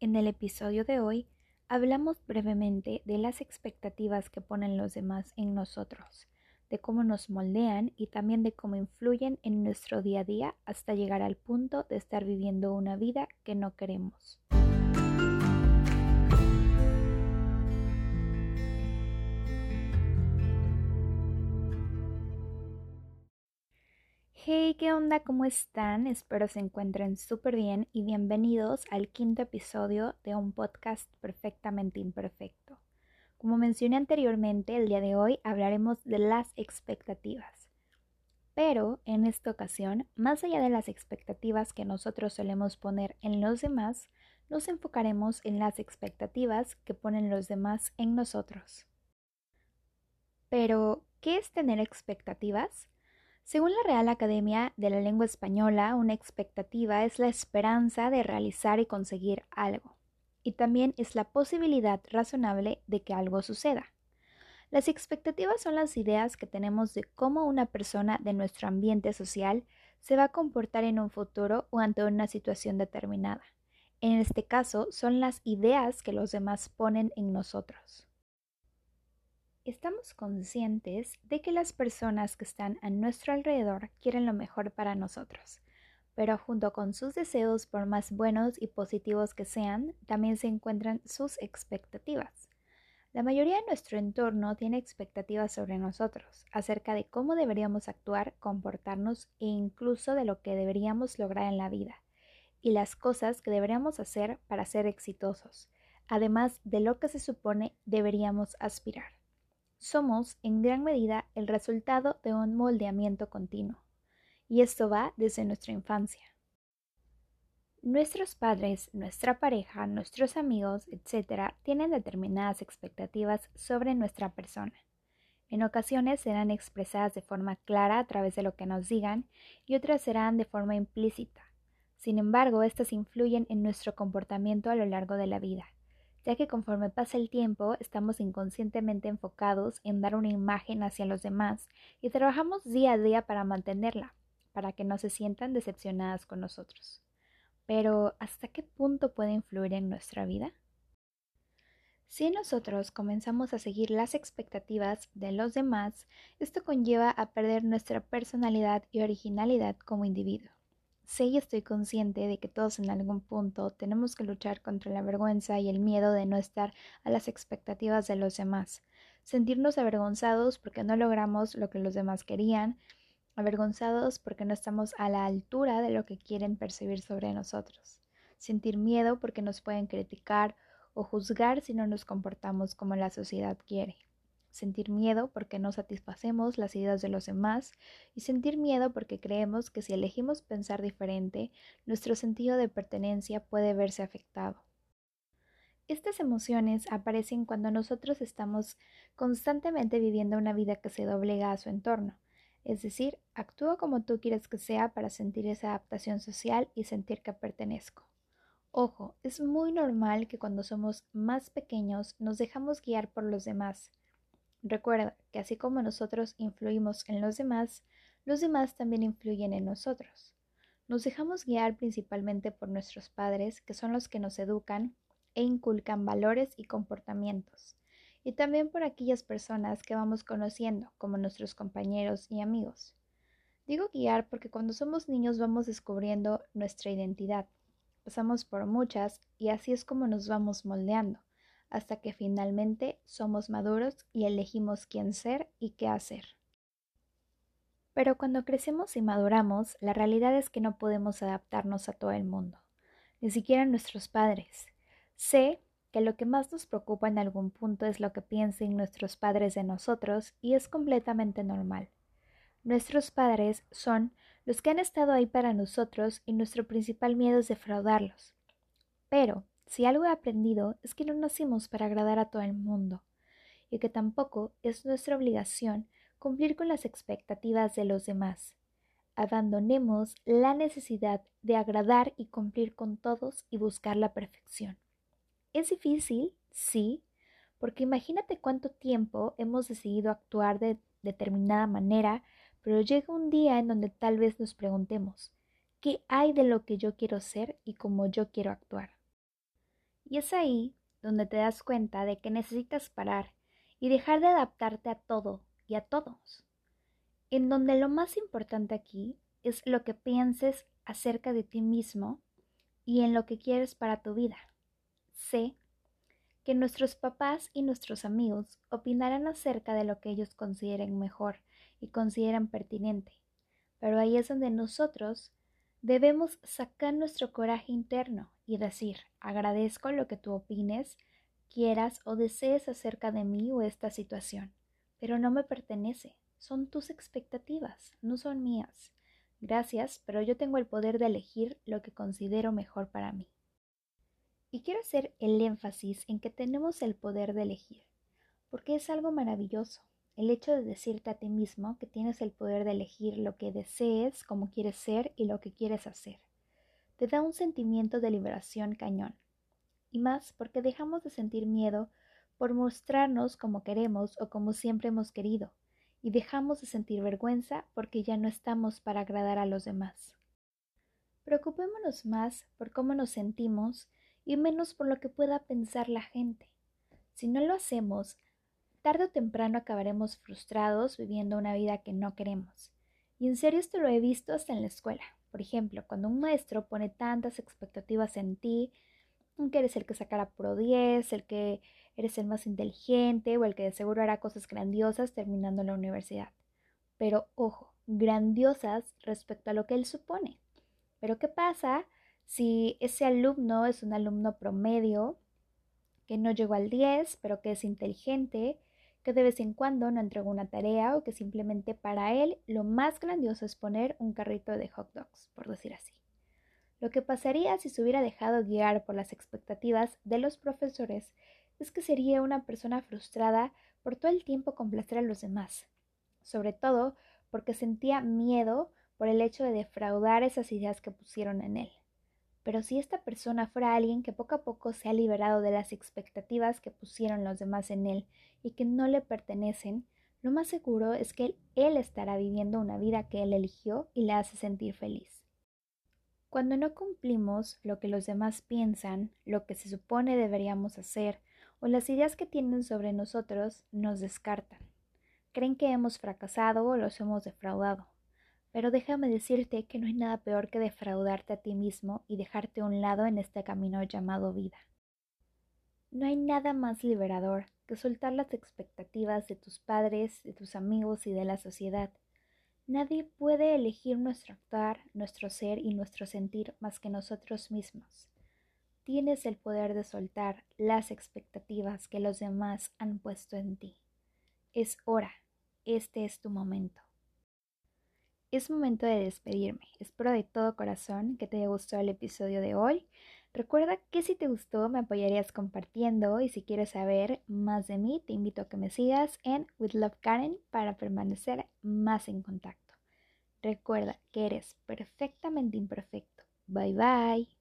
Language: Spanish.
En el episodio de hoy hablamos brevemente de las expectativas que ponen los demás en nosotros, de cómo nos moldean y también de cómo influyen en nuestro día a día hasta llegar al punto de estar viviendo una vida que no queremos. Hey, ¿qué onda? ¿Cómo están? Espero se encuentren súper bien y bienvenidos al quinto episodio de un podcast perfectamente imperfecto. Como mencioné anteriormente, el día de hoy hablaremos de las expectativas. Pero en esta ocasión, más allá de las expectativas que nosotros solemos poner en los demás, nos enfocaremos en las expectativas que ponen los demás en nosotros. Pero, ¿qué es tener expectativas? Según la Real Academia de la Lengua Española, una expectativa es la esperanza de realizar y conseguir algo, y también es la posibilidad razonable de que algo suceda. Las expectativas son las ideas que tenemos de cómo una persona de nuestro ambiente social se va a comportar en un futuro o ante una situación determinada. En este caso, son las ideas que los demás ponen en nosotros estamos conscientes de que las personas que están a nuestro alrededor quieren lo mejor para nosotros, pero junto con sus deseos, por más buenos y positivos que sean, también se encuentran sus expectativas. La mayoría de nuestro entorno tiene expectativas sobre nosotros, acerca de cómo deberíamos actuar, comportarnos e incluso de lo que deberíamos lograr en la vida, y las cosas que deberíamos hacer para ser exitosos, además de lo que se supone deberíamos aspirar somos en gran medida el resultado de un moldeamiento continuo, y esto va desde nuestra infancia. Nuestros padres, nuestra pareja, nuestros amigos, etc., tienen determinadas expectativas sobre nuestra persona. En ocasiones serán expresadas de forma clara a través de lo que nos digan y otras serán de forma implícita. Sin embargo, estas influyen en nuestro comportamiento a lo largo de la vida ya que conforme pasa el tiempo estamos inconscientemente enfocados en dar una imagen hacia los demás y trabajamos día a día para mantenerla, para que no se sientan decepcionadas con nosotros. Pero, ¿hasta qué punto puede influir en nuestra vida? Si nosotros comenzamos a seguir las expectativas de los demás, esto conlleva a perder nuestra personalidad y originalidad como individuo. Sé y estoy consciente de que todos en algún punto tenemos que luchar contra la vergüenza y el miedo de no estar a las expectativas de los demás, sentirnos avergonzados porque no logramos lo que los demás querían, avergonzados porque no estamos a la altura de lo que quieren percibir sobre nosotros, sentir miedo porque nos pueden criticar o juzgar si no nos comportamos como la sociedad quiere sentir miedo porque no satisfacemos las ideas de los demás y sentir miedo porque creemos que si elegimos pensar diferente, nuestro sentido de pertenencia puede verse afectado. Estas emociones aparecen cuando nosotros estamos constantemente viviendo una vida que se doblega a su entorno, es decir, actúa como tú quieres que sea para sentir esa adaptación social y sentir que pertenezco. Ojo, es muy normal que cuando somos más pequeños nos dejamos guiar por los demás, Recuerda que así como nosotros influimos en los demás, los demás también influyen en nosotros. Nos dejamos guiar principalmente por nuestros padres, que son los que nos educan e inculcan valores y comportamientos, y también por aquellas personas que vamos conociendo, como nuestros compañeros y amigos. Digo guiar porque cuando somos niños vamos descubriendo nuestra identidad, pasamos por muchas y así es como nos vamos moldeando hasta que finalmente somos maduros y elegimos quién ser y qué hacer. Pero cuando crecemos y maduramos, la realidad es que no podemos adaptarnos a todo el mundo, ni siquiera a nuestros padres. Sé que lo que más nos preocupa en algún punto es lo que piensen nuestros padres de nosotros y es completamente normal. Nuestros padres son los que han estado ahí para nosotros y nuestro principal miedo es defraudarlos. Pero si algo he aprendido es que no nacimos para agradar a todo el mundo y que tampoco es nuestra obligación cumplir con las expectativas de los demás. Abandonemos la necesidad de agradar y cumplir con todos y buscar la perfección. ¿Es difícil? Sí, porque imagínate cuánto tiempo hemos decidido actuar de determinada manera, pero llega un día en donde tal vez nos preguntemos, ¿qué hay de lo que yo quiero ser y cómo yo quiero actuar? Y es ahí donde te das cuenta de que necesitas parar y dejar de adaptarte a todo y a todos. En donde lo más importante aquí es lo que pienses acerca de ti mismo y en lo que quieres para tu vida. Sé que nuestros papás y nuestros amigos opinarán acerca de lo que ellos consideren mejor y consideran pertinente, pero ahí es donde nosotros debemos sacar nuestro coraje interno y decir, agradezco lo que tú opines, quieras o desees acerca de mí o esta situación, pero no me pertenece, son tus expectativas, no son mías. Gracias, pero yo tengo el poder de elegir lo que considero mejor para mí. Y quiero hacer el énfasis en que tenemos el poder de elegir, porque es algo maravilloso. El hecho de decirte a ti mismo que tienes el poder de elegir lo que desees, cómo quieres ser y lo que quieres hacer. Te da un sentimiento de liberación cañón. Y más porque dejamos de sentir miedo por mostrarnos como queremos o como siempre hemos querido, y dejamos de sentir vergüenza porque ya no estamos para agradar a los demás. Preocupémonos más por cómo nos sentimos y menos por lo que pueda pensar la gente. Si no lo hacemos, tarde o temprano acabaremos frustrados viviendo una vida que no queremos. Y en serio esto lo he visto hasta en la escuela. Por ejemplo, cuando un maestro pone tantas expectativas en ti, que eres el que sacará pro 10, el que eres el más inteligente o el que de seguro hará cosas grandiosas terminando la universidad. Pero ojo, grandiosas respecto a lo que él supone. Pero ¿qué pasa si ese alumno es un alumno promedio que no llegó al 10, pero que es inteligente, que de vez en cuando no entregó una tarea o que simplemente para él lo más grandioso es poner un carrito de hot dogs, por decir así? Lo que pasaría si se hubiera dejado guiar por las expectativas de los profesores es que sería una persona frustrada por todo el tiempo complacer a los demás, sobre todo porque sentía miedo por el hecho de defraudar esas ideas que pusieron en él. Pero si esta persona fuera alguien que poco a poco se ha liberado de las expectativas que pusieron los demás en él y que no le pertenecen, lo más seguro es que él, estará viviendo una vida que él eligió y le hace sentir feliz. Cuando no cumplimos lo que los demás piensan, lo que se supone deberíamos hacer, o las ideas que tienen sobre nosotros nos descartan. Creen que hemos fracasado o los hemos defraudado. Pero déjame decirte que no hay nada peor que defraudarte a ti mismo y dejarte a un lado en este camino llamado vida. No hay nada más liberador que soltar las expectativas de tus padres, de tus amigos y de la sociedad. Nadie puede elegir nuestro actuar, nuestro ser y nuestro sentir más que nosotros mismos tienes el poder de soltar las expectativas que los demás han puesto en ti. Es hora, este es tu momento. Es momento de despedirme. Espero de todo corazón que te haya gustado el episodio de hoy. Recuerda que si te gustó me apoyarías compartiendo y si quieres saber más de mí te invito a que me sigas en With Love Karen para permanecer más en contacto. Recuerda que eres perfectamente imperfecto. Bye bye.